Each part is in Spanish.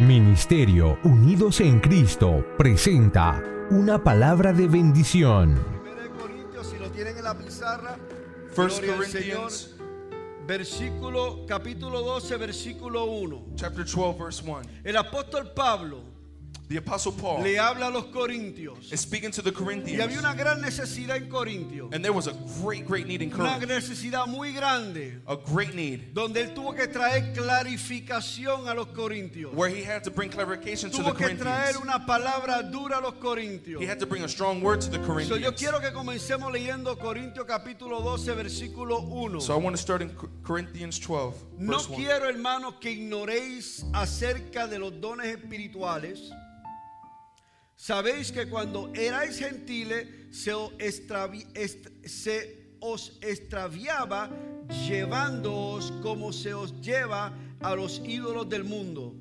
Ministerio Unidos en Cristo presenta una palabra de bendición. Primera de Corintios, si lo tienen en la pizarra, First Corinthians Señor, versículo, capítulo 12, versículo 1. chapter 12 verse 1. El apóstol Pablo The apostle Paul le habla a los corintios is speaking to the y Corinthians había una gran necesidad en Corintios, and there was a great great need in una Corinth. necesidad muy grande, A great need donde él tuvo que traer clarificación a los corintios. where he had to bring clarification to the Tuvo que traer Corinthians. una palabra dura a los corintios. He had to bring a strong word to the So, yo Corinthians. quiero que comencemos leyendo Corintios capítulo 12, versículo 1. So I want to start in Cor- Corinthians 12 No verse 1. quiero, hermanos, que ignoréis acerca de los dones espirituales. Sabéis que cuando erais gentiles se os, extravi- est- se os extraviaba llevándoos como se os lleva a los ídolos del mundo.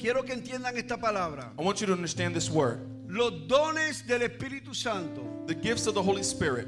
Quiero que entiendan esta palabra. I want you to understand this word. Los dones del Espíritu Santo The gifts of the Holy Spirit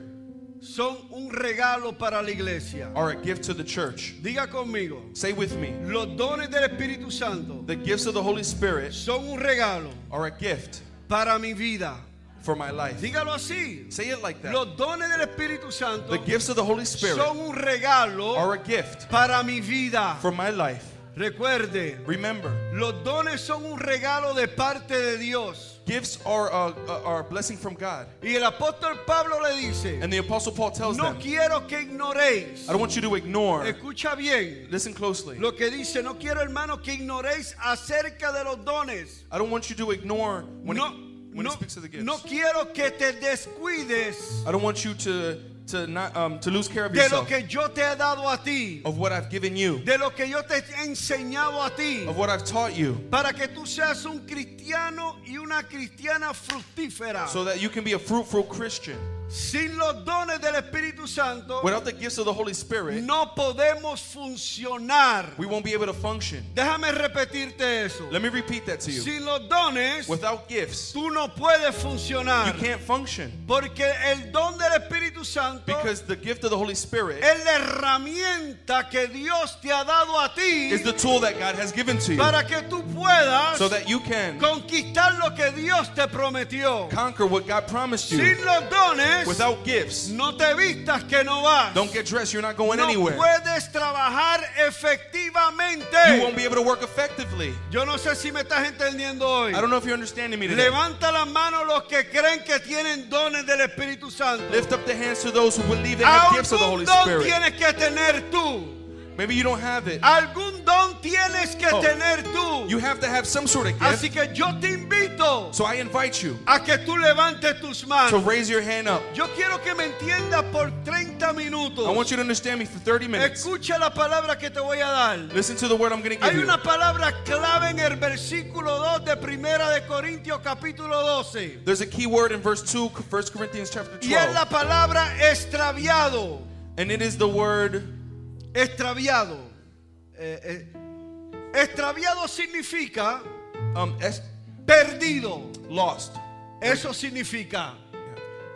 son un regalo para la iglesia. are a gift to the church. Diga conmigo, Say with me. los dones del Espíritu Santo The gifts of the Holy Spirit son un regalo are a gift para mi vida. for my life. Dígalo así. Say it like that. Los dones del Espíritu Santo The gifts of the Holy Spirit son un regalo are a gift para mi vida. for my life. Recuerde, Remember, los dones son un regalo de parte de Dios. Gifts are a, a- are a blessing from God. Y el apóstol Pablo le dice, And the Apostle Paul tells no them, quiero que ignoréis. I don't want you to ignore. Escucha bien Listen closely. lo que dice, no quiero hermano que ignoréis acerca de los dones. I don't want you to ignore when, No, he, when no, he speaks of the gifts. no quiero que te descuides I don't want you to to not um, to lose care of de lo que yo te he dado a ti, of what I've given you, de lo que yo te he enseñado a ti, of what I've taught you, para que tú seas un cristiano y una cristiana fructífera. so that you can be a fruitful Christian. Sin los dones del Espíritu Santo Without the gifts of the Holy Spirit, no podemos funcionar. we won't be able to function. Déjame repetirte eso. Let me repeat that to you. Sin los dones Without gifts, tú no puedes you funcionar. can't function Porque el don del Espíritu Santo because the gift of the Holy Spirit es la herramienta que Dios te ha dado a ti is the tool that God has given to you para que tú puedas so that you can conquistar lo que Dios te prometió. conquer what God promised you. Sin los dones, Without gifts, no te vistas que no vas. don't get dressed, you're not going no anywhere. puedes trabajar efectivamente. You won't be able to work effectively. Yo no sé si me estás entendiendo hoy. I don't know if you're understanding me today. Levanta las manos los que creen que tienen dones del Espíritu Santo. Lift up the hands to those who believe they have gifts of the Holy Spirit. tienes que tener tú. Maybe you don't have it. Algún don tienes que Oh. tener tú. You have to have some sort of gift. Así que yo te invito So I invite you a que tú levantes tus to manos. raise your hand up. Yo quiero que me entiendas por 30 minutos. I want you to understand me for 30 minutes. Escucha la palabra que te voy a dar. Listen to the word I'm going to Hay give you. una palabra clave en el versículo 2 de Primera de Corintios capítulo 12. There's a key word in verse 2, 1 Corinthians chapter Y es 12. la palabra extraviado. And it is the word Extraviado. Eh, eh, extraviado significa um, es- perdido. lost. Eso significa.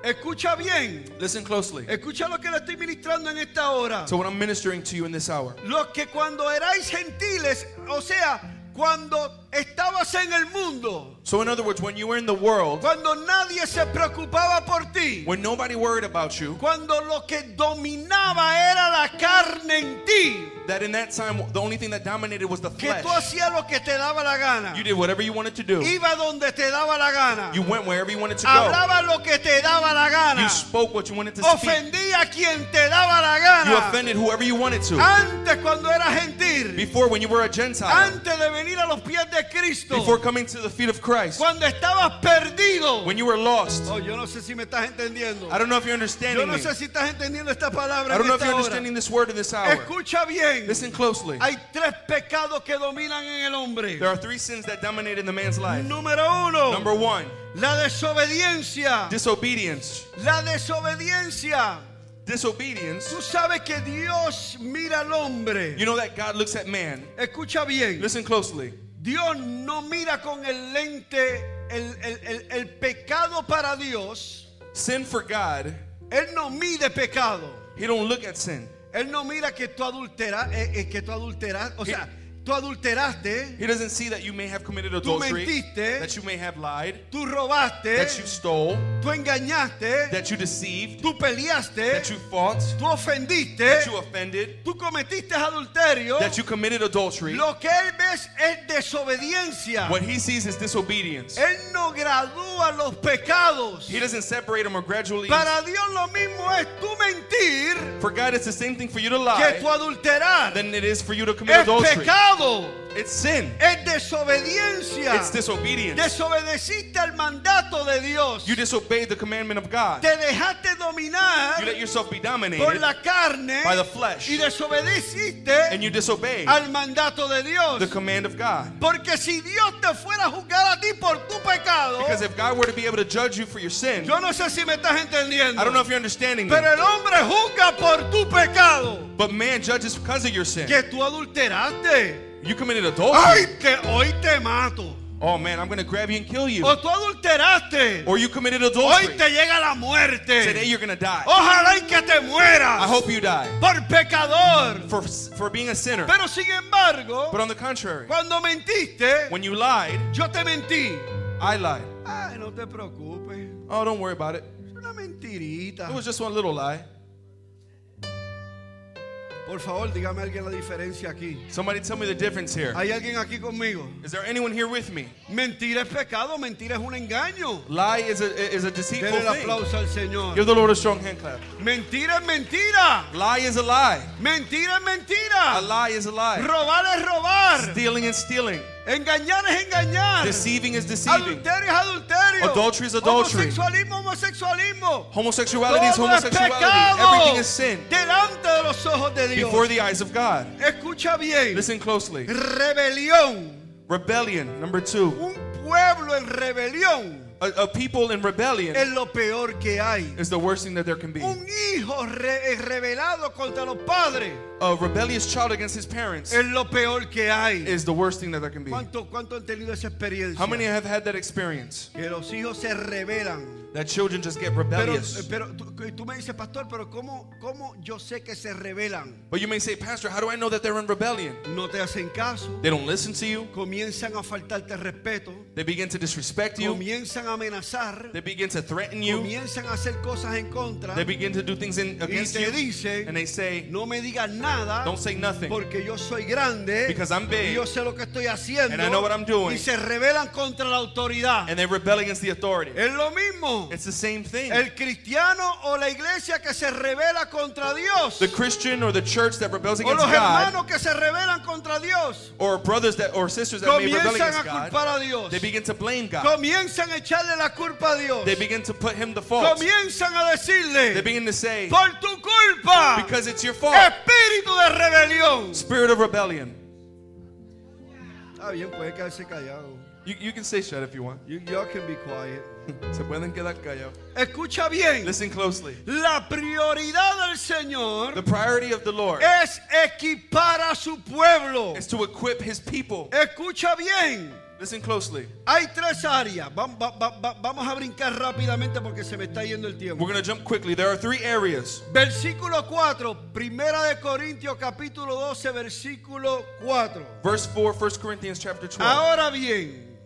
Escucha bien. Listen closely Escucha lo que le estoy ministrando en esta hora. to what I'm ministering to you in this hour. Los que cuando erais gentiles, o sea, cuando estabas en el mundo, So, in other words, when you were in the world, cuando nadie se preocupaba por ti, when nobody worried about you, cuando lo que dominaba era la carne en ti, that in that time, the only thing that dominated was the que flesh. tú hacías lo que te daba la gana, You did whatever you wanted to do. iba donde te daba la gana, You went wherever you wanted to go. hablaba lo que te daba la You gana, spoke what you wanted to ofendía a quien te daba la You gana. offended whoever you wanted to. Antes cuando era gentil, Before, when you were a Gentile, antes de venir a los pies de Cristo, before coming to the feet of Christ, cuando estabas perdido. when you were lost. Oh, yo no sé si me estás entendiendo. I don't know if you're Yo understanding no me. sé si estás entendiendo esta palabra. I don't know if you're understanding this word in this hour. Escucha bien. Listen closely. Hay tres pecados que dominan en el hombre. There are three sins that dominate in the man's life. Número uno, Number one, la desobediencia. disobedience. La desobediencia. Disobedience. Tú sabes que Dios mira al hombre. You know that God looks at man. Escucha bien. Listen closely. Dios no mira con el lente el, el- el- el pecado para Dios. Sin for God, Él no mide pecado. He don't look at sin. Él no mira que tú adulteras, eh, eh, que tú adulteras, o sea, tú adulteraste, He doesn't see that you may have committed adultery. tú mentiste, that you may have lied, tú robaste, that you stole, tú engañaste, that you deceived, tú peleaste, that you fought, tú ofendiste, that you offended, tú cometiste adulterio. that you committed adultery. Lo que él es desobediencia. What he sees is disobedience. Él no gradúa los pecados. He doesn't separate them or gradually. Para Dios lo mismo es tú mentir For God, it's the same thing for you to que lie tu adulterar. than it is for you to commit adultery. pecado, It's sin. es desobediencia. It's disobedience. Desobedeciste al mandato de Dios. You disobeyed the commandment of God. Te dejaste dominar You let yourself be por dominated la carne by the flesh. y desobedeciste and you disobeyed al mandato de Dios. the command of God. Porque si Dios te fuera a juzgar a ti por tu pecado, Because if God were to be able to judge you for your sin, yo no sé si me estás entendiendo. I don't know if you're understanding me, Pero el hombre juzga por tu pecado. but man judges because of your sin. Que tú adulteraste. You committed Ay, adultery. hoy te mato. Oh man, I'm going to grab you and kill you. O tú adulteraste. Or you committed Hoy adultery. te llega la Today muerte. you're going to die. Ojalá y que te I hope you die por pecador. for, for being a sinner. Pero sin embargo, But on the contrary, cuando mentiste, when you lied, yo te mentí. I lied. Ay, no te preocupes. Oh, don't worry about it. Es una mentirita. It was just one little lie. Por favor, dígame alguien la diferencia aquí. Somebody tell me the difference here. ¿Hay alguien aquí conmigo? Is there anyone here with me? Mentira es pecado, mentira es un engaño. Lie is a, is a deceitful Denle el thing. aplauso al Señor. Give the Lord a strong hand clap. Mentira es mentira. Lie is a lie. Mentira es A lie is a lie. Robar es robar. Stealing is stealing. Engañar es engañar. Deceiving is deceiving. Adulterio es adulterio. Adultery is adultery. Homosexualismo, homosexualismo. Homosexuality is Todo es homosexuality. Everything is sin. delante de los ojos de Dios. Before the eyes of God. Escucha bien. Listen closely. Rebelión. Rebellion, number two. Un pueblo en rebelión A, a people in rebellion es lo peor que hay. is the worst thing that there can be. Un hijo re- rebelado contra los padres A rebellious child against his parents es lo peor que hay. is the worst thing that there can be. ¿Cuánto, cuánto han tenido esa experiencia? How many have had that experience? Que los hijos se rebelan. That children just get rebellious. Eh, pero tú, tú me dices, pastor, pero ¿cómo, ¿cómo yo sé que se rebelan? But you may say, Pastor, how do I know that they're in rebellion? No te hacen caso. They don't listen to you. Comienzan a faltarte respeto. They begin to disrespect you. Comienzan a amenazar. They begin to threaten you. Comienzan a hacer cosas en contra. They begin to do things in, Y against te you. dicen, And they say, no me digas nada. Don't say nothing. Porque yo soy grande. Because I'm big. Y yo sé lo que estoy haciendo. And I know what I'm doing. Y se rebelan contra la autoridad. and they rebel against the authority. Es lo mismo. It's the same thing. El cristiano o la iglesia que se revela contra Dios. The Christian or the church that rebels O against los God, hermanos que se rebelan contra Dios. or brothers that or sisters that may rebel Comienzan against a God, culpar a Dios. they begin to blame God. Comienzan a echarle la culpa a Dios. They begin to put him the fault. Comienzan a They decirle, begin to say, por tu culpa, because it's your fault. espíritu de rebelión. Spirit of rebellion. Está bien, puede quedarse callado. You, you can say shut if you want. You, y'all can be quiet. Se pueden quedar callados. Escucha bien. Listen closely. La prioridad del Señor The priority of the Lord es equipar a su pueblo. is to equip his people. Escucha bien. Listen closely. Hay tres áreas. Vam- va- va- va- vamos a brincar rápidamente porque se me está yendo el tiempo. We're going to jump quickly. There are three areas. Versículo 4, Primera de Corintios capítulo 12, versículo 4. Verse 4, 1 Corinthians chapter 12. Ahora bien,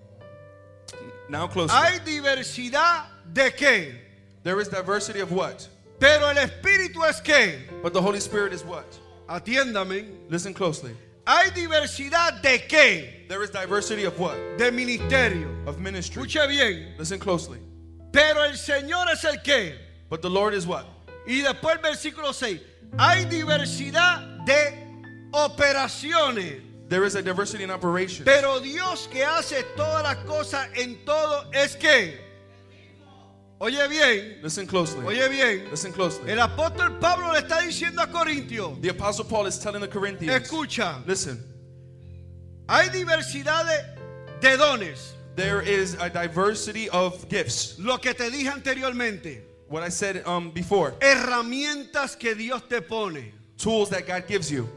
Now closely. hay diversidad de qué, There is diversity of what? pero el Espíritu es qué. But the Holy Spirit is what? Atiéndame. Listen closely. Hay diversidad de qué, There is diversity of what? de ministerio. Of ministry. Escuche bien, Listen closely. pero el Señor es el qué. But the Lord is what? Y después el versículo 6, hay diversidad de operaciones. There is a diversity in operation. Pero Dios que hace todas las cosas en todo es que. Oye bien, Listen closely. oye bien. Listen closely. El apóstol Pablo le está diciendo a Corintios, The Apostle Paul is telling the Corinthians. escucha, Listen. hay diversidad de, de dones, There is a diversity of gifts. lo que te dije anteriormente, What I said um, before. herramientas que Dios te pone, Tools that God gives you.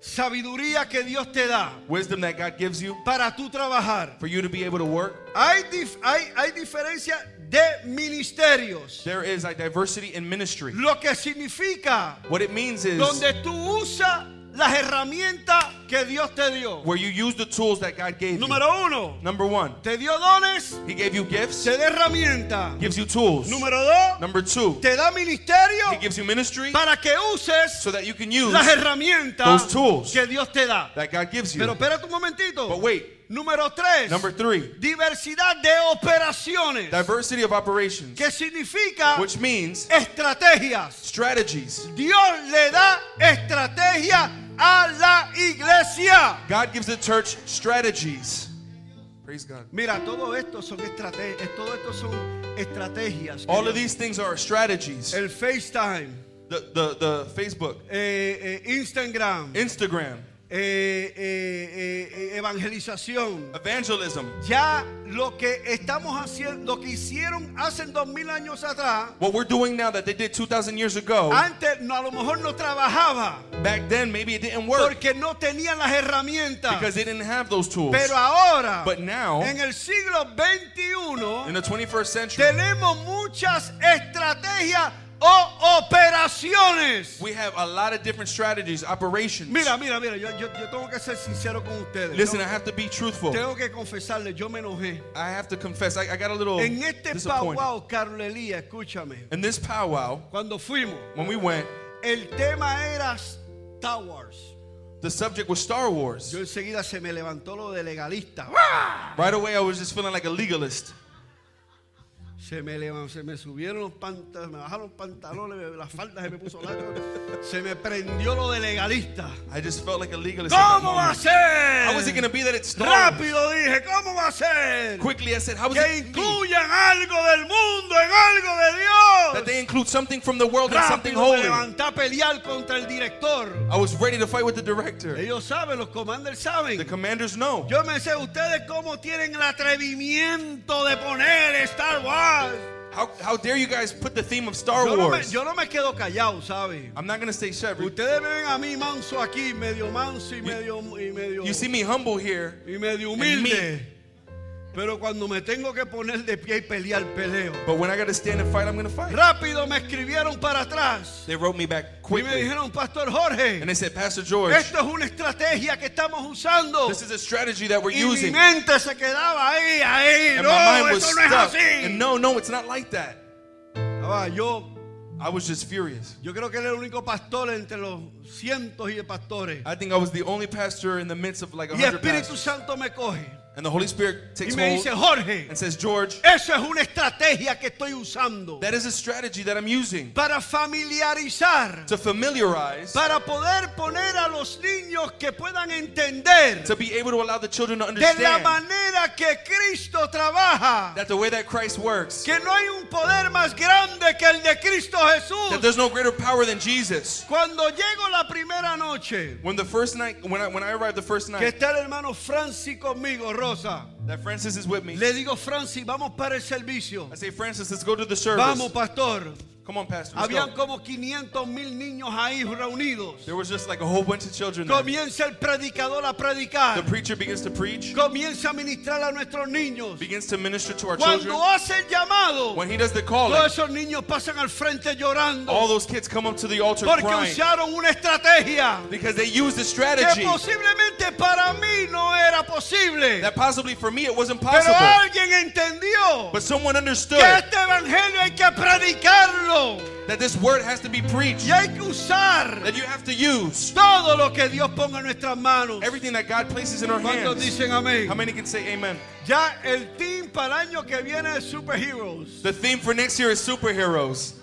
sabiduría que Dios te da Wisdom that God gives you para tú trabajar. for you to be able to work. Hay, dif- hay, hay diferencia de ministerios, There is a diversity in ministry. lo que significa What it means is donde tú usas las herramientas que Dios te dio. where you use the tools that God gave you. Número uno, Number one, te dio dones, He gave you gifts, te da herramientas. gives you tools. Número dos, Number two, te da ministerio He gives you ministry para que uses so that you can use las herramientas those tools que Dios te da. that God gives you. Pero espérate un momentito. But wait, Número tres, number three, diversidad de operaciones. diversity of operations, Que significa which means estrategias. strategies. Dios le da estrategia a la iglesia. God gives the church strategies. Praise God. Mira, todo esto son estrategias. Todo esto son estrategias. All of these things are strategies. El FaceTime, The, the, the Facebook, eh, eh, Instagram, Instagram, eh, eh, eh, evangelización. evangelism. Ya lo que estamos haciendo, lo que hicieron hace dos mil años atrás, What we're doing now that they did 2,000 years ago, antes no, a lo mejor no trabajaba back then maybe it didn't work porque no tenían las herramientas. because they didn't have those tools. Pero ahora, But now, en el siglo in XXI, the 21st century, tenemos muchas estrategias o operaciones. we have a lot of different strategies, operations. Mira, mira, mira, yo, yo, yo tengo que ser sincero con ustedes. Listen, I have to be truthful. tengo que confesarles, yo me enojé. I have to confess, I, I got a little En este powwow, Carlos Elías, escúchame. In this powwow, Cuando fuimos, when we went, el tema era Star Wars. the subject was Star Wars. Yo enseguida se me levantó lo de legalista. Right away, I was just feeling like a legalist. Se me levantó, se me subieron los pantalones, me bajaron los pantalones, las faldas se me puso largo. Se me prendió lo de legalista. I just felt like a legalist. ¿Cómo va a ser? How is it going to be that it's? Rápido dije, ¿cómo va a ser? Quickly, I said, how is Que it incluyan algo del mundo en algo de Dios. That they include something from the world and something holy? levanté a pelear contra el director. I was ready to fight with the director. Ellos saben, los commanders The saben. commanders know. Yo me sé ustedes cómo tienen el atrevimiento de poner Star Wars. How, how dare you guys put the theme of Star Yo no, me, Wars? yo no me quedo callado, ¿sabe? I'm not going to stay shut. Ustedes me ven a mí manso aquí, medio manso y medio, y medio, You see me humble here, y medio humilde. Pero cuando me tengo que poner de pie y pelear, peleo. but when I got to stand and fight, I'm to fight. Rápido me escribieron para atrás. They wrote me back Y me quickly. dijeron, Pastor Jorge, And they said, Pastor George, esto es una estrategia que estamos usando. this is a strategy that we're Y mi using. mente se quedaba ahí, ahí. And No, my mind was eso no es stuck. así. And no, no, it's not like that. Ah, yo, I was just furious. yo creo que era el único pastor entre los cientos y de pastores. I think I was the only pastor in the midst of like a Y hundred Espíritu pastors. Santo me coge And the Holy Spirit y takes me hold dice, Jorge, and says, George, eso es una estrategia que estoy usando that is a strategy that I'm using para familiarizar, to familiarize, para poder poner a los niños que puedan entender to be able to allow the children to de la understand manera que Cristo trabaja. that the way that Christ works, Que no hay un poder más grande que el de Cristo that Jesús. there's no greater power than Jesus. Cuando llego la primera noche, When the first night, when I when I arrived the first que night, está el hermano Francis conmigo, Rosa. that Francis is with me. Le digo, Francis, vamos para el servicio. I say, Francis, let's go to the service. Vamos, pastor. Come on, Pastor. Habían go. como 500 mil niños ahí reunidos. There was just like a whole bunch of children there. Comienza el predicador a The predicar. preacher begins to preach, Comienza a ministrar a nuestros niños. begins to minister to our Cuando children. hace el llamado, When he does the calling, todos esos niños pasan al frente llorando. all those kids come up to the altar Porque crying usaron una estrategia because they used the que strategy posiblemente para mí no era posible. that possibly for me it wasn't Pero possible. alguien entendió But someone understood que este evangelio hay que predicarlo that this word has to be preached, y hay que usar that you have to use todo lo que Dios ponga en nuestras manos. everything that God places in our ¿Cuántos hands. dicen amén? How many can say amen? Ya el team para el año que viene es Superheroes. The theme for next year is superheroes.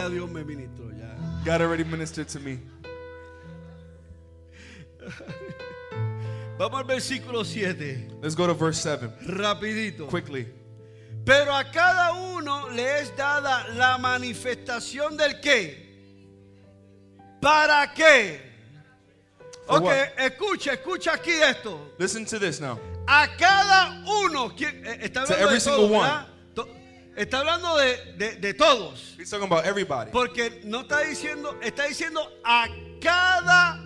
Ya Dios me ministró, ya. God already ministered to me. Vamos al versículo 7, Let's go to verse 7 rapidito. quickly. Pero a cada uno le es dada la manifestación del qué. ¿Para qué? For Ok, what? escucha, escucha aquí esto. Listen to this now. A cada uno. ¿quién- eh, Está To every de single todos, ¿verdad? To- Está hablando de, de- de todos. He's talking about everybody. Porque no está diciendo, está diciendo a cada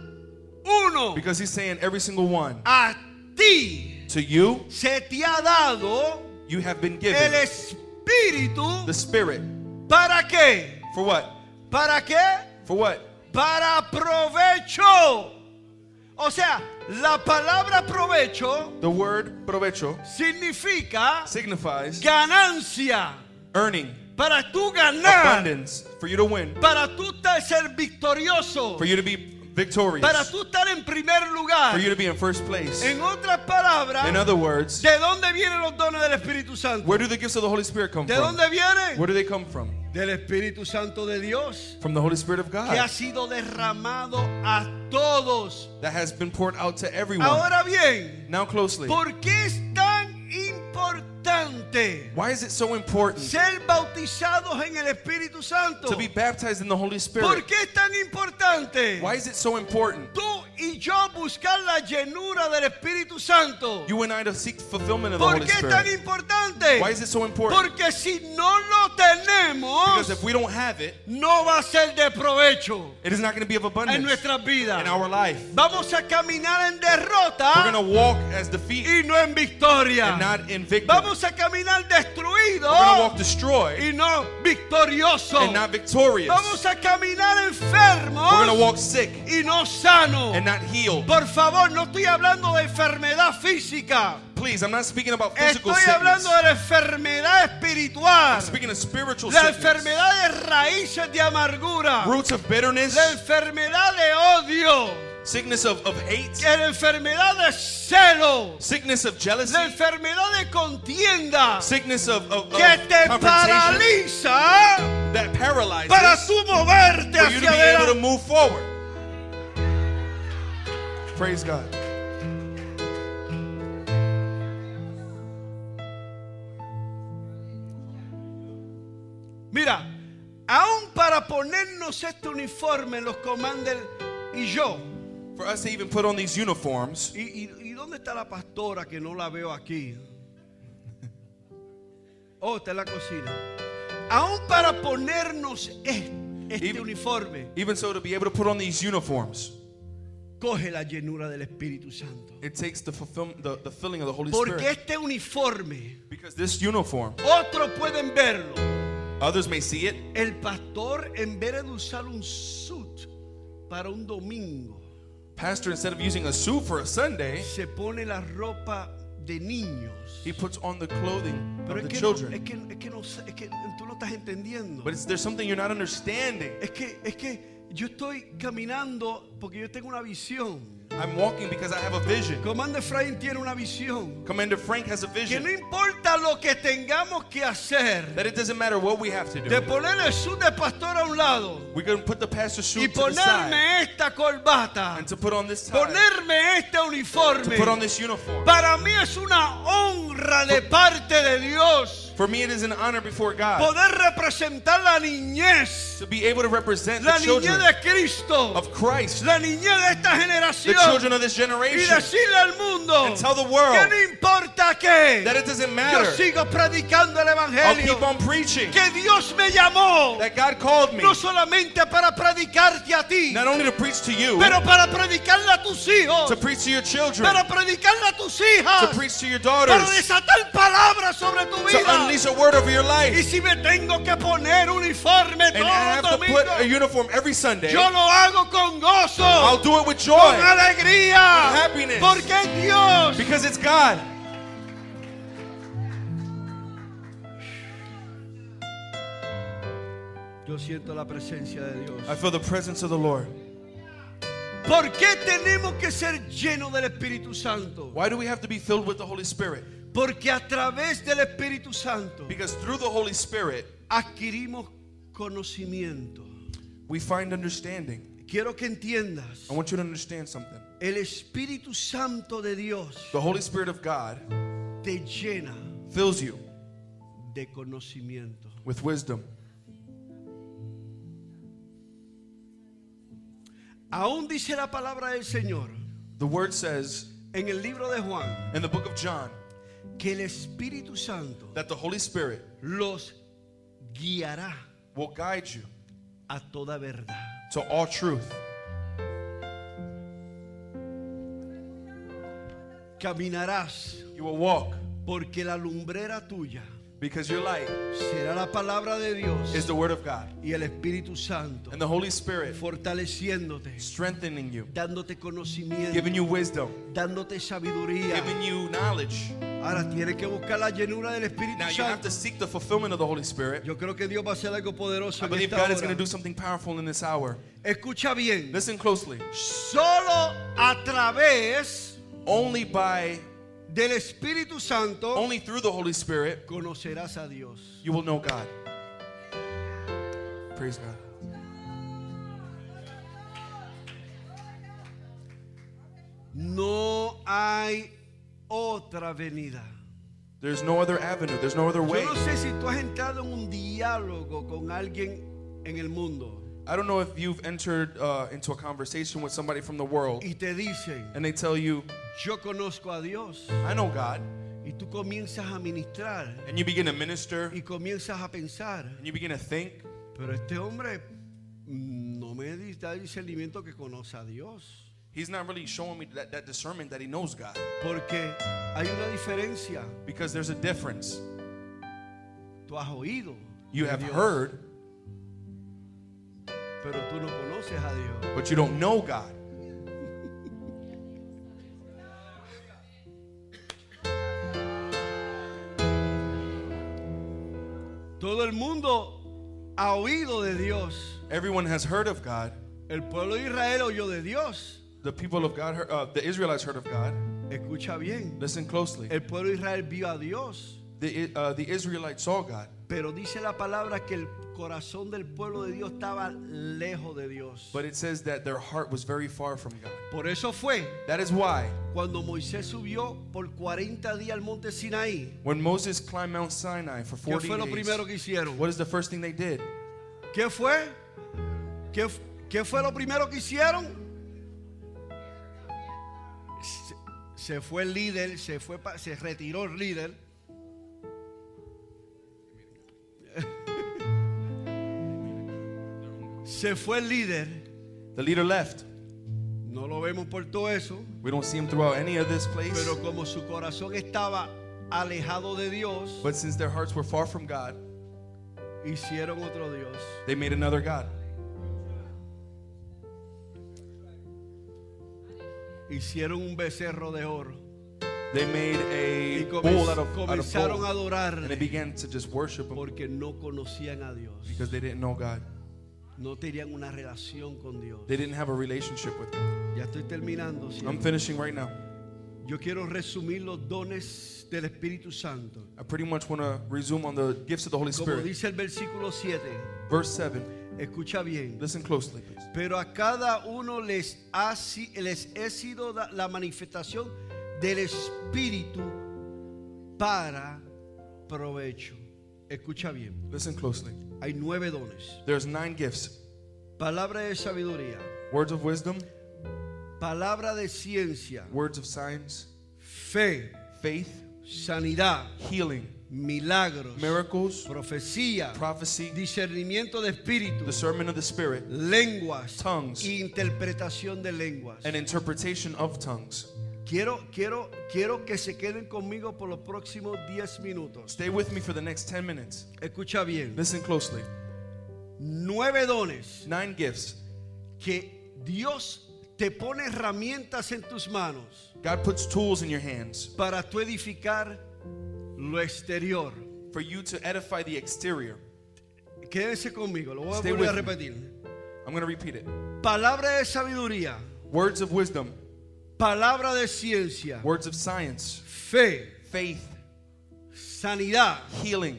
uno. Because he's saying every single one. A ti To you, se te ha dado you have been el given Espíritu. the Spirit. ¿Para qué? For what? ¿Para qué? For what? Para provecho. O sea, la palabra provecho The word provecho significa signifies ganancia. Earning, Para tú ganar. abundance, for you to win, Para tú ser victorioso. for you to be victorious, Para tú estar en primer lugar. for you to be in first place. En otras palabras, In other words, ¿de dónde vienen los dones del Espíritu Santo? where do the gifts of the Holy Spirit come ¿De from? dónde vienen? Where do they come from? Del Espíritu Santo de Dios, From the Holy Spirit of que ha God sido derramado a todos. that has been poured out to everyone. Ahora bien, Now closely. ¿por qué es tan importante Why is it so important ser bautizados en el Espíritu Santo? to be baptized in the Holy ¿Por Spirit? qué es tan importante? Why is it so important? Tú y yo buscar la llenura del Espíritu Santo. You and I to seek fulfillment of the ¿Por Holy qué es tan Spirit. importante? Why is it so important? Porque si no lo tenemos, Because if we don't have it, no va a ser de provecho it is not going to be of en abundance nuestras vidas. in our life. Vamos a caminar en We're derrota going to walk as defeat y no en victoria. and not in victory. We're Vamos a caminar destruido going to walk destroyed y no victorioso. and not victorious. Vamos a caminar enfermos We're going to walk sick y no sano. and not healed. Por favor, no estoy hablando de enfermedad física. Please, I'm not speaking about physical Estoy sickness. hablando de la enfermedad espiritual. I'm speaking of spiritual La sickness. enfermedad de raíces de amargura. Roots of bitterness, La enfermedad de odio. sickness of, of hate, La enfermedad de celo. sickness of jealousy, La enfermedad de contienda. sickness of, of, of Que te paraliza that paralyzes para tú moverte for you to hacia be able to adelante. Praise God. Mira, aún para ponernos este uniforme, los comandos y yo. For us to even put on these uniforms, ¿Y, y, y dónde está la pastora que no la veo aquí? Oh, está en la cocina. Aún para ponernos es- este Even- uniforme, even so to be able to put on these uniforms, coge la llenura del Espíritu Santo. it takes the, the, the filling of the Holy Porque Spirit. este uniforme, Because this uniform, otros pueden verlo. others may see it. El pastor, en vez de usar un suit para un domingo, Pastor, instead of using a suit for a Sunday, se pone la ropa de niños. he puts on the clothing Pero of es the que, no, children. es, que, es, que no, es que tú no estás entendiendo. But there's something you're not understanding. Es que, es que yo estoy caminando porque yo tengo una visión. I'm walking because I have a vision. Comando Efraín tiene una visión. Commander Frank has a Que vision no importa lo que tengamos que hacer, that it doesn't matter what we have to de do. poner el suit de pastor a un lado We're going to put the pastor's y suit to the side ponerme esta corbata, and to put on this tie, ponerme este to uniforme, put on this uniform. para mí es una honra de parte de Dios. For me, it is an honor before God poder representar la niñez, to be able to represent la the children de Cristo, of Christ, la niñez de esta the generación. children of this y generation, decirle al mundo and tell the que world no importa que that it doesn't yo matter. sigo predicando el I'll evangelio keep on preaching. Que Dios me llamó. That God called me. No solamente para predicarte a ti not only to preach to you, pero para predicarle a tus hijos. to preach to your children, para predicarle a tus to hijas preach to your para daughters, desatar palabras sobre tu to vida unleash a word over your y life. si me tengo que poner uniforme And I todo have to put a uniform every Sunday. yo lo hago con gozo I'll do it with con joy alegría With happiness. porque es Dios because it's God. yo siento la presencia de Dios I feel the presence of the Lord. ¿Por qué tenemos que ser llenos del Espíritu Santo? Why do we have to be filled with the Holy Spirit? Porque a través del Espíritu Santo Because through the Holy Spirit, adquirimos conocimiento. we find understanding. Quiero que entiendas, I want you to understand something. el Espíritu Santo de Dios The Holy Spirit of God te llena fills you de conocimiento. with wisdom. Aún dice la palabra del Señor The word says en el libro de Juan in the book of John que el Espíritu Santo that the Holy Spirit los guiará will guide you a toda verdad. To all truth. Caminarás. You will walk. Porque la lumbrera tuya because your light será la palabra de Dios is the word of God. y el Espíritu Santo And the Holy Spirit fortaleciéndote, strengthening you, dándote conocimiento, giving you wisdom, dándote sabiduría. giving you knowledge. Ahora tienes que buscar la llenura del Espíritu Now you have to seek the fulfillment of the Holy Spirit. Yo creo que Dios va a hacer algo poderoso I en believe esta God is going to do something powerful in this hour. Escucha bien. Listen closely. Solo a través Only by, del Espíritu Santo only through the Holy Spirit, conocerás a Dios. you will know God. Praise God. No hay otra venida. There's no other avenue. There's no other way. Yo no sé si tú has entrado en un diálogo con alguien en el mundo I don't know if you've entered uh, into a conversation with somebody from the world y te dicen, and they tell you, yo conozco a Dios. I know God. Y tú comienzas a ministrar And you begin to minister y comienzas a pensar, and you begin to think, pero este hombre mm, no me da discernimiento que conoce a Dios. He's not really showing me that, that discernment that he knows God. Porque hay una diferencia. Because there's a difference. Tú has oído. You have Dios, heard, Pero tú no conoces a Dios. but you don't know God. Todo el mundo ha oído de Dios. Everyone has heard of God. El pueblo de Israel oyó de Dios. The people of God, heard, uh, the Israelites heard of God. Escucha bien. Listen closely. El pueblo de Israel vio a Dios. The, uh, the Israelites saw God. Pero dice la palabra que el corazón del pueblo de Dios estaba lejos de Dios. But it says that their heart was very far from God. Por eso fue That is why cuando Moisés subió por 40 días al monte Sinaí. when Moses climbed Mount Sinai for ¿Qué 40 fue lo days, primero que hicieron? what is the first thing they did? ¿Qué fue? ¿Qué, f- qué fue lo primero que hicieron? Se, se fue el líder, se, fue pa- se retiró el líder. Se fue el líder. The leader left. No lo vemos por todo eso. We don't see him throughout any of this place. Pero como su corazón estaba alejado de Dios, But since their hearts were far from God, hicieron otro Dios. they made another God. Hicieron un becerro de oro. They made a bull out of, out of comenzaron a gold. And they began to just worship him porque no conocían a Dios. because they didn't know God. No tenían una relación con Dios. They didn't have a relationship with God. Ya estoy terminando. ¿sí? I'm finishing right now. Yo quiero resumir los dones del Espíritu Santo. I pretty much want to resume on the gifts of the Holy Como Spirit. dice el versículo 7. Verse 7. Escucha bien. Listen closely, please. Pero a cada uno les, ha, les he sido la manifestación del Espíritu para provecho. Escucha bien. Listen closely. Hay nueve dones. There's nine gifts Palabra de sabiduría. words of wisdom, Palabra de ciencia. words of science, Fe. faith, Sanidad. healing, Milagros. miracles, Profecía. prophecy, Discernimiento de espíritu. discernment of the Spirit, Lenguas. Tongues. Interpretación de lenguas. and interpretation of tongues. Quiero, quiero, quiero que se queden conmigo por los próximos 10 minutos. Stay with me for the next 10 minutes. Escucha bien. Listen closely. Nueve dones Nine gifts. que Dios te pone herramientas en tus manos God puts tools in your hands para tu edificar lo exterior. for you to edify the exterior. Quédense conmigo, lo voy a Stay volver a with me. repetir. I'm going to repeat it. Palabra de sabiduría, Words of wisdom, palabra de ciencia, words of science, fe, faith, sanidad, healing,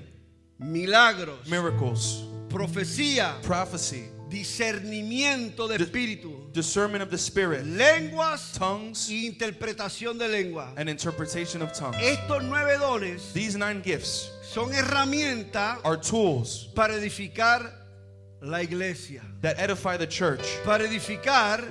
milagros, miracles, profecía, prophecy, discernimiento de espíritu, discernment of the Spirit, lenguas. Tongues, y interpretación de lengua. and interpretation of tongues. Estos nueve dones These nine gifts son herramientas are tools para edificar la iglesia, that edify the church, para edificar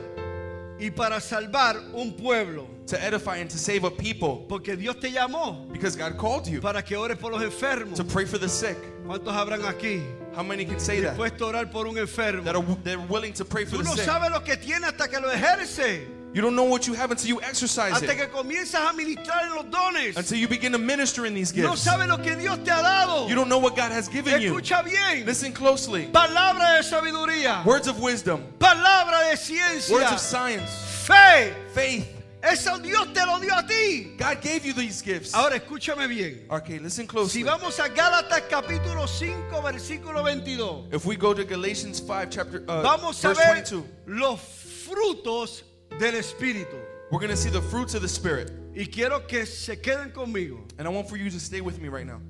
y para salvar un pueblo. to edify and to save a people, Porque Dios te llamó because God called you para que ores por los enfermos. to pray for the sick. ¿Cuántos habrán aquí? How many can say that? Dispuesto a orar por un enfermo. That are they're willing to pray for Tú the no sick. sabes lo que tiene hasta que lo ejerce. You don't know what you have until you exercise Hasta it. comienzas a ministrar en los dones. Until you begin to minister in these No gifts. sabes lo que Dios te ha dado. You don't know what God has given you. Bien. Listen closely. Palabra de sabiduría. Words of wisdom, Palabra de words of science, Fe. faith. Eso Dios te lo dio a ti. God gave you these gifts. Ahora escúchame bien. Okay, listen Si closely. vamos a Gálatas capítulo 5 versículo 22. If we go to Galatians 5, chapter uh, Vamos a verse ver 22, los frutos del espíritu. we're going to see the fruits of the Spirit. Y quiero que se queden conmigo. And I want for you to stay with me right now.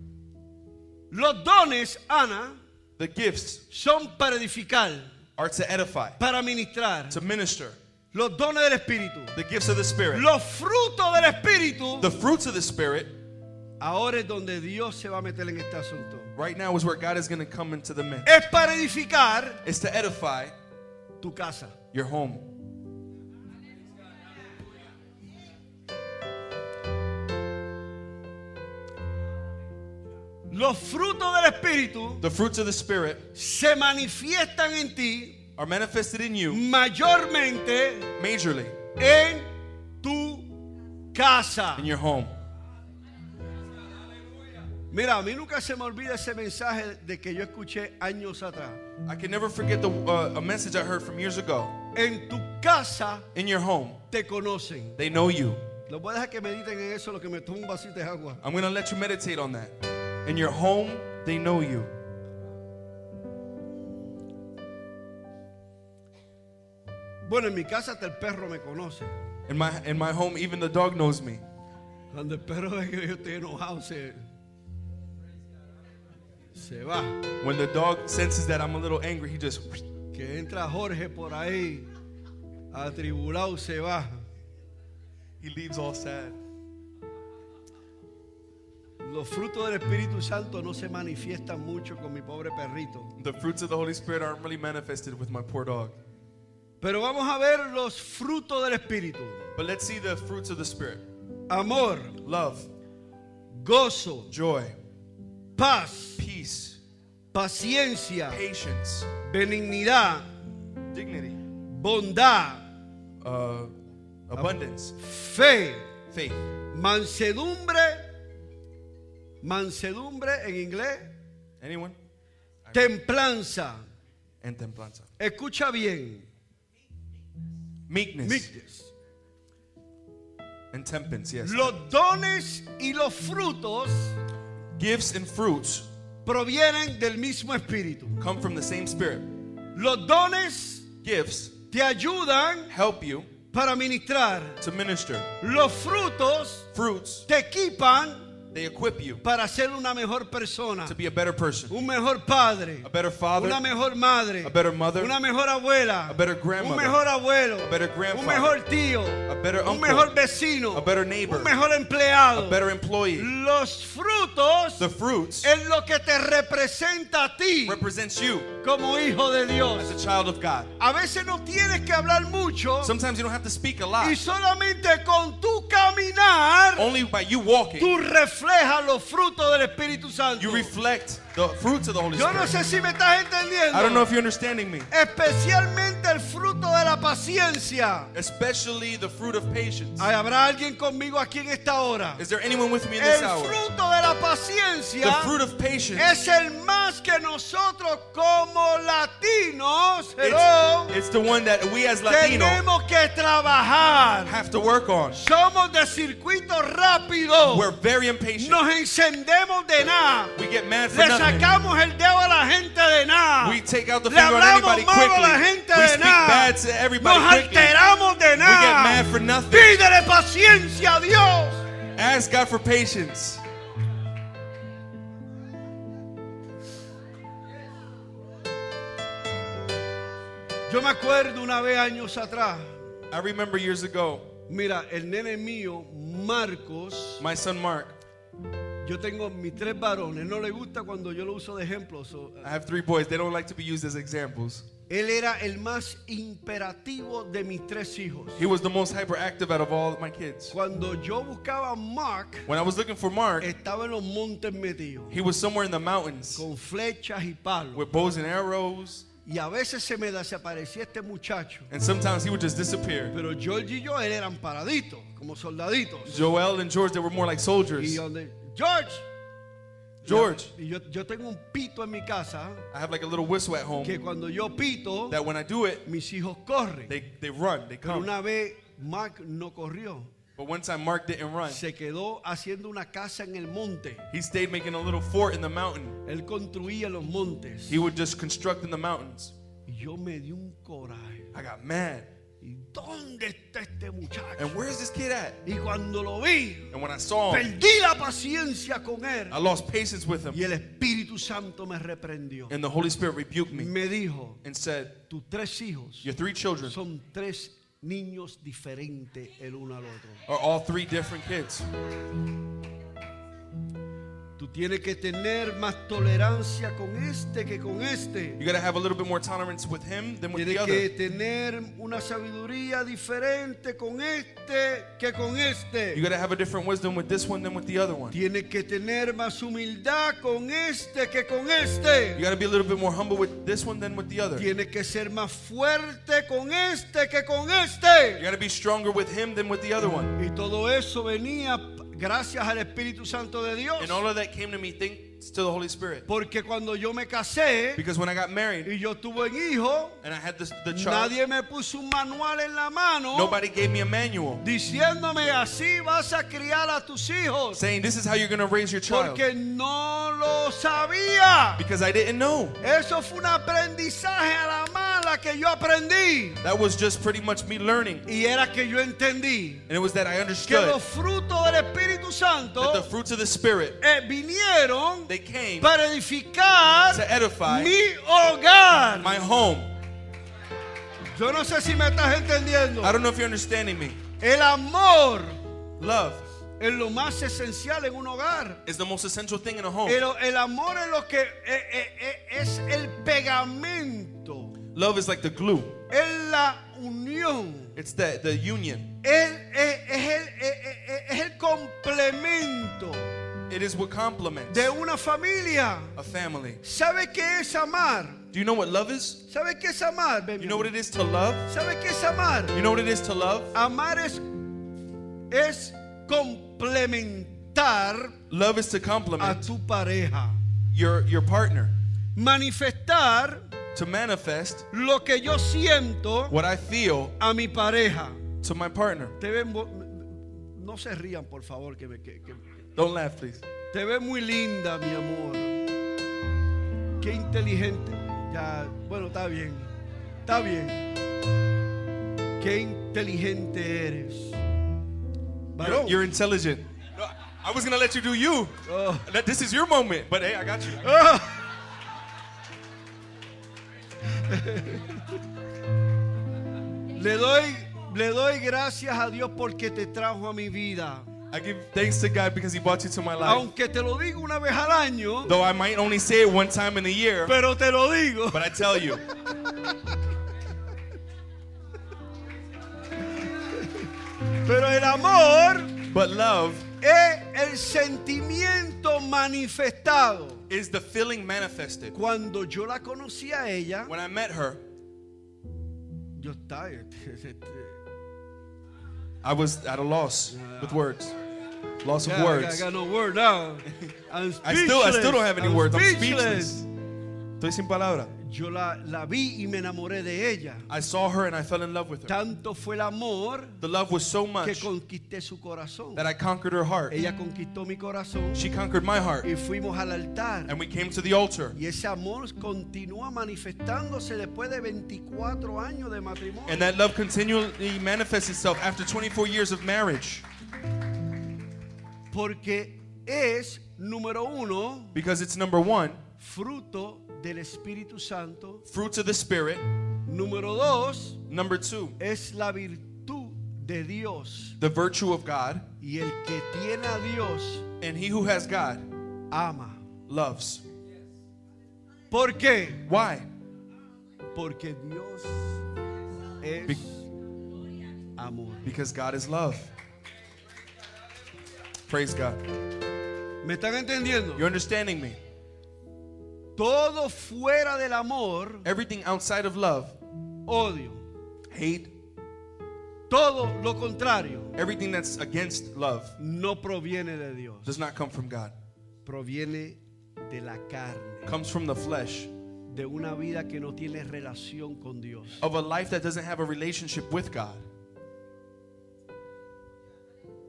Los dones, Ana, The gifts son para edificar, are to edify, para ministrar. to minister. Los dones del espíritu. The gifts of the Spirit. Los frutos del espíritu. The fruits of the Spirit, Ahora es donde Dios se va a meter en este asunto. right now, is where God is going to come into the midst. Es para edificar It's to edify tu casa. your home. Los frutos del espíritu The fruits of the Spirit se manifiestan en ti are manifested in you mayormente majorly en tu casa. in your home. Mira, a mí nunca se me olvida ese mensaje de que yo escuché años atrás. I can never forget the uh, a message I heard from years ago. En tu casa In your home, te conocen. they know you. Los voy a dejar que mediten en eso, lo que me tomo un vasito de agua. I'm going to let you meditate on that. In your home, they know you. Bueno, en mi casa hasta el perro me conoce. In my in my home, even the dog knows me. Cuando el perro ve que yo estoy enojado, se, se va. When the dog senses that I'm a little angry, he just Que entra Jorge por ahí, atribulado, se va. he leaves all sad. Los frutos del Espíritu Santo no se manifiestan mucho con mi pobre perrito. The fruits of the Holy Spirit aren't really manifested with my poor dog. Pero vamos a ver los frutos del Espíritu. But let's see the fruits of the Spirit. Amor, Love, gozo, joy, paz, peace, paciencia, patience, benignidad, dignity, bondad, uh, abundance, fe, faith, mansedumbre, mansedumbre en inglés, anyone? templanza. And templanza. Escucha bien. Meekness Meekness. and temperance, yes. Los dones y los frutos Gifts and fruits provienen del mismo espíritu. come from the same Spirit. Los dones Gifts te ayudan help you para ministrar. to minister. Los frutos Fruits, te equipan they equip you para ser una mejor persona, to be a better person, un mejor padre, a better father, una mejor madre, a better mother, una mejor abuela, a better un grandmother, mejor abuelo, a better un grandfather, mejor tío, a better un uncle, mejor vecino, a better neighbor, un mejor empleado. a better employee. Los frutos The fruits es lo que te representa a ti represents you como hijo de as Dios. a child of God. A veces no tienes que hablar mucho Sometimes you don't have to speak a y lot. solamente con tu caminar Only by you walking, tú reflejas los frutos del Espíritu Santo. you reflect the fruits of the Holy Yo no Spirit. sé si me estás entendiendo. I don't know if you're understanding me. Especialmente el fruto de la paciencia. Especially the fruit of patience. ¿Habrá alguien conmigo aquí en esta hora? Is there anyone with me in this El hour? fruto de la The paciencia fruit of patience. es el más que nosotros como latinos hello, It's, it's the one that we as Latinos tenemos que trabajar. have to work on. Somos de circuito rápido. We're very impatient. Nos encendemos de nada. We get mad for Le nothing. sacamos el dedo a la gente de nada. We take out the Le finger on anybody a la quickly. gente We de speak nada. bad to everybody Nos quickly. alteramos de We get mad for nothing. Pídele paciencia a Dios. Ask God for patience. Yo me acuerdo una vez años atrás. I remember years ago, Mira, el nene mío, Marcos, my son Mark, yo tengo mis tres varones. No le gusta cuando yo lo uso de ejemplo. so, I have three boys. They don't like to be used as examples. él era el más imperativo de mis tres hijos. He was the most hyperactive out of all my kids. Cuando yo buscaba Mark, When I was looking for Mark, estaba en los montes metidos, he was somewhere in the mountains con flechas y palos. with bows and arrows, Y a veces se me desaparecía este muchacho. And sometimes he would just disappear. Pero George y yo, él eran paraditos, como soldaditos. Joel and George, they were more like Y soldiers. donde, George. George, Y yo, yo tengo un pito en mi casa I have like a little whistle at que home cuando yo pito, that when I do it, mis hijos corren. they, they run, they Pero come. una vez Mark no corrió. But one time Mark didn't run. Se quedó haciendo una casa en el monte. He stayed making a little fort in the mountain. Él construía los montes. He would just construct in the mountains. Y yo me di un coraje. I got mad. ¿Y dónde está este muchacho? And where's this kid at? Y cuando lo vi, And when I saw him, perdí la paciencia con él. I lost patience with him. Y el Espíritu Santo me reprendió. And the Holy Spirit rebuked me Me dijo, and said, tus tres hijos Your three children son tres niños diferentes el uno al otro. are all three different kids. Tú tienes que tener más tolerancia con este que con este. You got to have a little bit more tolerance with him than with the Tienes que other. tener una sabiduría diferente con este que con You este. got to have a different wisdom with this one than with the other one. Tienes que tener más humildad con este que con este. You got to be a little bit more humble with this one than with the other. You Tienes que ser más fuerte con este que con este. got to be stronger with him than with the other one. Y todo eso venía gracias al Espíritu Santo de Dios. And all of that came to me thanks to the Holy Spirit. Porque cuando yo me casé Because when I got married y yo tuve un hijo, and I had this, the child, nadie me puso un manual en la mano nobody gave me a manual diciéndome así vas a criar a tus hijos. saying this is how you're going to raise your child. Porque no lo sabía. Because I didn't know. Eso fue un aprendizaje a la que yo aprendí. That was just pretty much me learning. Y era que yo entendí And it was that I que understood los frutos del Espíritu Santo that the fruits of the Spirit, eh, vinieron they came para edificar to edify mi hogar. my home. Yo no sé si me estás entendiendo. I don't know if you're understanding me. El amor Love es lo más esencial en un hogar. is the most essential thing in a home. El, el amor es lo que eh, eh, eh, es el pegamento, Love is like the glue. es la unión, It's the, the union. es, es- es el, es el complemento It is what complements de una familia. a family. ¿Sabe qué es amar? Do you know what love is? ¿Sabe qué es amar? Ven, You know what it is to love? ¿Sabe qué es amar? You know what it is to love? Amar es, es complementar Love is to a complement tu pareja. your, your partner. Manifestar To manifest lo que yo siento what I feel a mi pareja. to my partner. Te ven, bo- no se rían, por favor, que, me- que- que- Don't laugh, please. te ves muy linda, mi amor. Qué inteligente. Ya, bueno, está bien. Está bien. Qué inteligente eres. You're, you're intelligent. No, I was gonna let you do you. Oh. This is your moment, but hey, I got you. Ah. Le doy, le doy gracias a Dios porque te trajo a mi vida. I give thanks to God because He brought you to my life. Aunque te lo digo una vez al año, Though I might only say it one time in a year, pero te lo digo. but I tell you, Pero el amor but love es el sentimiento manifestado. Is the feeling manifested. Cuando yo la conocí a ella, When I met her, yo estaba, I was at a loss with words. Loss of yeah, I got- I words. got no word now. I still, I still don't have any I'm words. I'm speechless. speechless. Estoy sin palabra. Yo la, la vi y me enamoré de ella. I saw her and I fell in love with her. Tanto fue el amor The love was so que much conquisté su corazón. that I conquered her heart. Ella conquistó mi corazón She conquered my heart. y fuimos al altar. And we came to the altar. Y ese amor continúa manifestándose después de 24 años de matrimonio. And that love continually manifests itself after 24 years of marriage. Porque es, número uno, Because it's number one, fruto del Espíritu Santo. fruits of the Spirit. Número dos, Number two, es la virtud de Dios. the virtue of God. Y el que tiene a Dios, And he who has God ama. loves. ¿Por qué? Why? Porque Dios es Be- amor. Because God is love. Praise God. ¿Me están entendiendo? You're understanding me. Todo fuera del amor, Everything outside of love, odio. hate, Todo lo contrario everything that's against love no proviene de Dios. does not come from God. Proviene de la carne, Comes from the flesh de una vida que no tiene relación con Dios. of a life that doesn't have a relationship with God.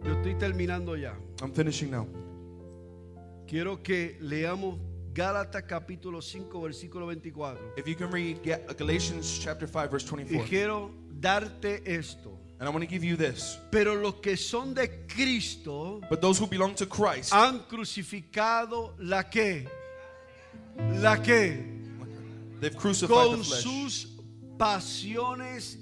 Yo estoy terminando ya. I'm finishing now. Quiero que leamos Gálatas capítulo 5 versículo 24. If you can read Ga- Galatians chapter 5 verse Y 24. quiero darte esto. And I want to give you this. Pero los que son de Cristo But those who belong to Christ, han crucificado la que, la que, they've crucified the con flesh sus pasiones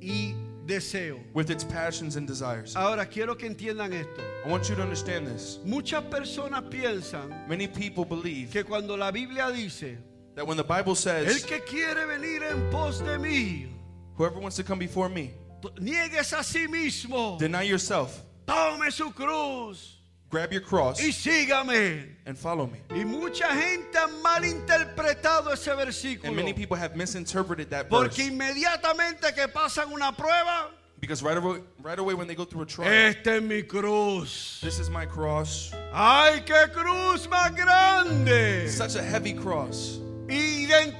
y deseos. with its passions and desires. Ahora quiero que entiendan esto. I want you to understand this. Muchas personas piensan Many people believe que cuando la Biblia dice, that when the Bible el says, que quiere venir en pos de mí, whoever wants to come before me, niegues a sí mismo, deny yourself, tome su cruz grab your cross, y sígame. and follow me. Y mucha gente ha malinterpretado ese versículo. And many people have misinterpreted that Porque verse. inmediatamente que pasan una prueba, Because right away, right away when they go through a trial, esta es mi cruz. this is my cross. ¡Ay, qué cruz más grande! Such a heavy cross.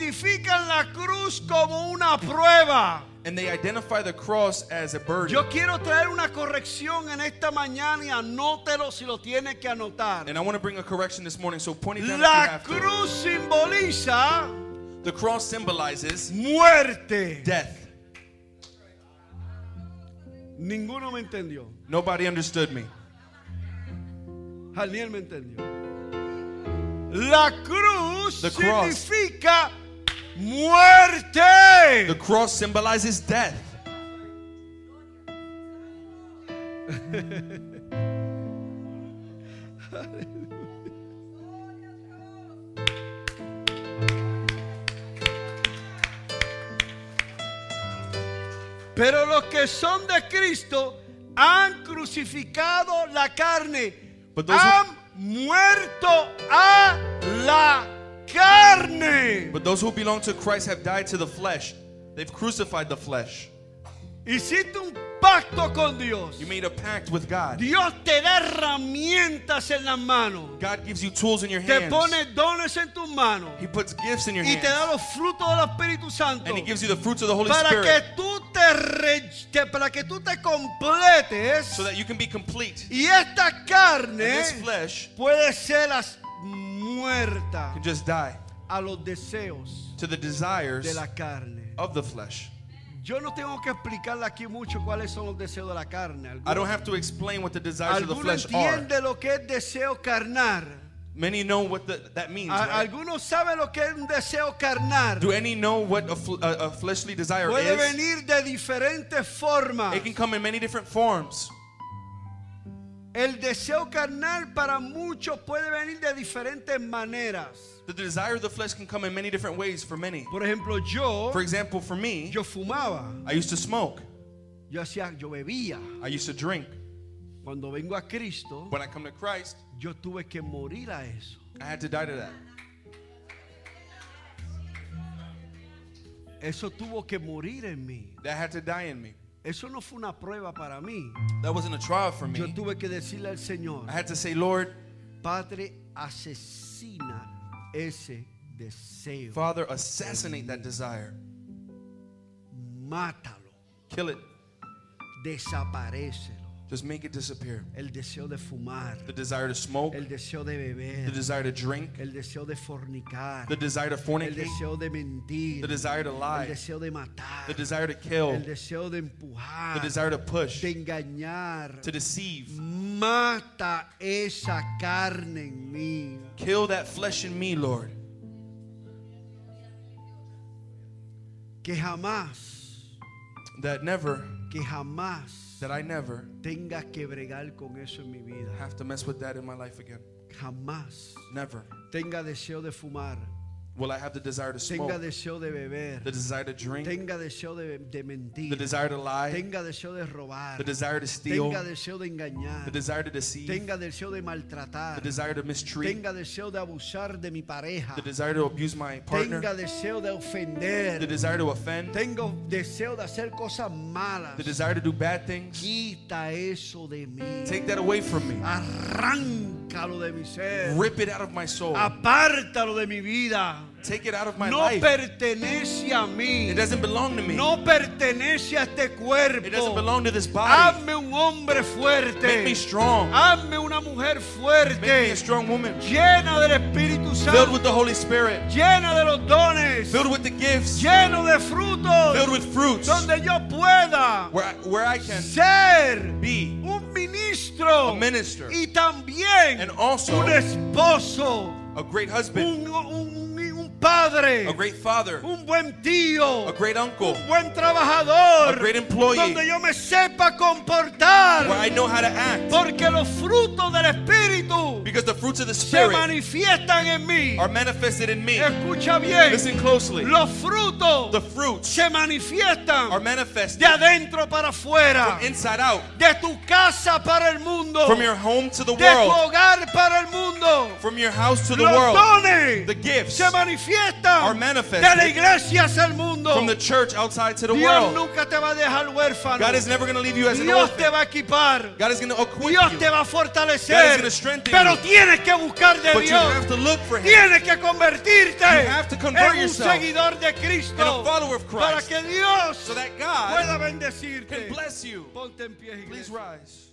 Identifican la cruz como una prueba. And they identify the cross as a burden. Yo quiero traer una corrección en esta mañana y anótelo si lo tiene que anotar. And I want to bring a correction this morning, so point it down if you La have to. cruz simboliza The cross symbolizes muerte. death. Ninguno me entendió. Nobody understood me. Janiel me entendió. La cruz The cross. significa muerte. The cross symbolizes death. Pero los que son de Cristo han crucificado la carne. Han muerto a la carne. But those who belong to Christ have died to the flesh. They've crucified the flesh. Hiciste un pacto con Dios. You made a pact with God. Dios te da herramientas en las manos. God gives you tools in your Te hands. pone dones en tus manos. He puts gifts in your Y te da hands. los frutos del Espíritu Santo. And He gives you the fruits of the Holy para Spirit que tú te re- que- para que tú te completes so that you can be complete. y esta And this flesh puede ser as- muerta can just die a los deseos to the desires de la carne. of the flesh. Yo no tengo que explicarle aquí mucho cuáles son los deseos de la carne. I don't have to explain what the desires of the algunos flesh are. lo que es deseo carnal. Many know what the, that means. Right? Algunos saben lo que es un deseo carnal. Do any know what a, fl- a, a fleshly desire Puede is? venir de diferentes formas. It can come in many different forms. El deseo carnal para muchos puede venir de diferentes maneras. The desire of the flesh can come in many different ways for many. Por ejemplo, yo, For example, for me, yo fumaba, I used to smoke. yo hacía, yo bebía. I used to drink. Cuando vengo a Cristo, When I come to Christ, yo tuve que morir a eso. I had to die to that. Eso tuvo que morir en mí. That had to die in me. Eso no fue una prueba para mí. That wasn't a trial for Yo me. tuve que decirle al Señor, I had to say, Lord, Padre, asesina ese deseo. Father, assassinate that desire. Mátalo, Kill it. desaparecelo. Just make it disappear. El deseo de fumar, The desire to smoke, el deseo de the desire to drink, el deseo de fornicar, the desire to el fornicate, deseo de mentir, the desire to el lie, deseo de matar, the desire to kill, el deseo de empujar, the desire to push, de engañar. to deceive. Mata esa carne en mí. Kill that flesh in me, Lord. Que jamás, That never, que jamás that I never tenga que bregar con eso en mi vida. have to mess with that in my life again. Jamás Never. tenga deseo de fumar. Will I have the desire to tenga smoke? deseo de beber, The desire to drink? tenga deseo de, de mentir, The desire to lie? tenga deseo de robar, The desire to steal? tenga deseo de engañar, The desire to deceive? tenga deseo de The desire to mistreat? tenga deseo de abusar de mi pareja, The desire to abuse my partner? tenga deseo de The desire to offend? tengo deseo de hacer cosas malas. The desire to do bad things? Quita eso de mí. Take that away from me. Arráncalo de mi ser. Rip it out of my soul. Apártalo de mi vida. Take it out of my No life. pertenece a mí. It doesn't belong to me. No pertenece a este It doesn't cuerpo. belong to this body. Hazme un hombre Make me fuerte. strong. Hazme una mujer Make me fuerte. a strong woman. Llena del Espíritu Filled with Santo. the Holy Spirit. Llena de los dones. Filled with the gifts. Lleno de frutos. Filled with fruits. Donde yo pueda Where I, where I can ser be un ministro a minister. y también And also un esposo, a great husband. un- un padre, A great father. un buen tío, A great uncle. un buen trabajador, A great employee. donde yo me sepa comportar, Where I know how to act. porque los frutos del Espíritu Because the fruits of the se Spirit manifiestan en mí. are manifested in me. Escucha bien, Listen closely. los frutos The fruits se manifiestan are de manifested adentro para afuera, from inside out. de tu casa para el mundo, From your home to the de tu world. hogar para el mundo. From your house to the Los world. dones The gifts se manifiestan are manifested de la iglesia hacia el mundo. from the church outside to the Dios world. nunca te va a dejar huérfano. God is never going to leave you as an Dios te orphan. va a equipar. God is going to equip Dios you. te va a God is fortalecer. gonna strengthen Pero you. tienes que buscar de But you Dios. have to look for Him. Tienes que convertirte You have to convert en un yourself seguidor de and Cristo a follower of para Christ que Dios so that God pueda bendecirte. can bless you. Ponte en pie, Please rise.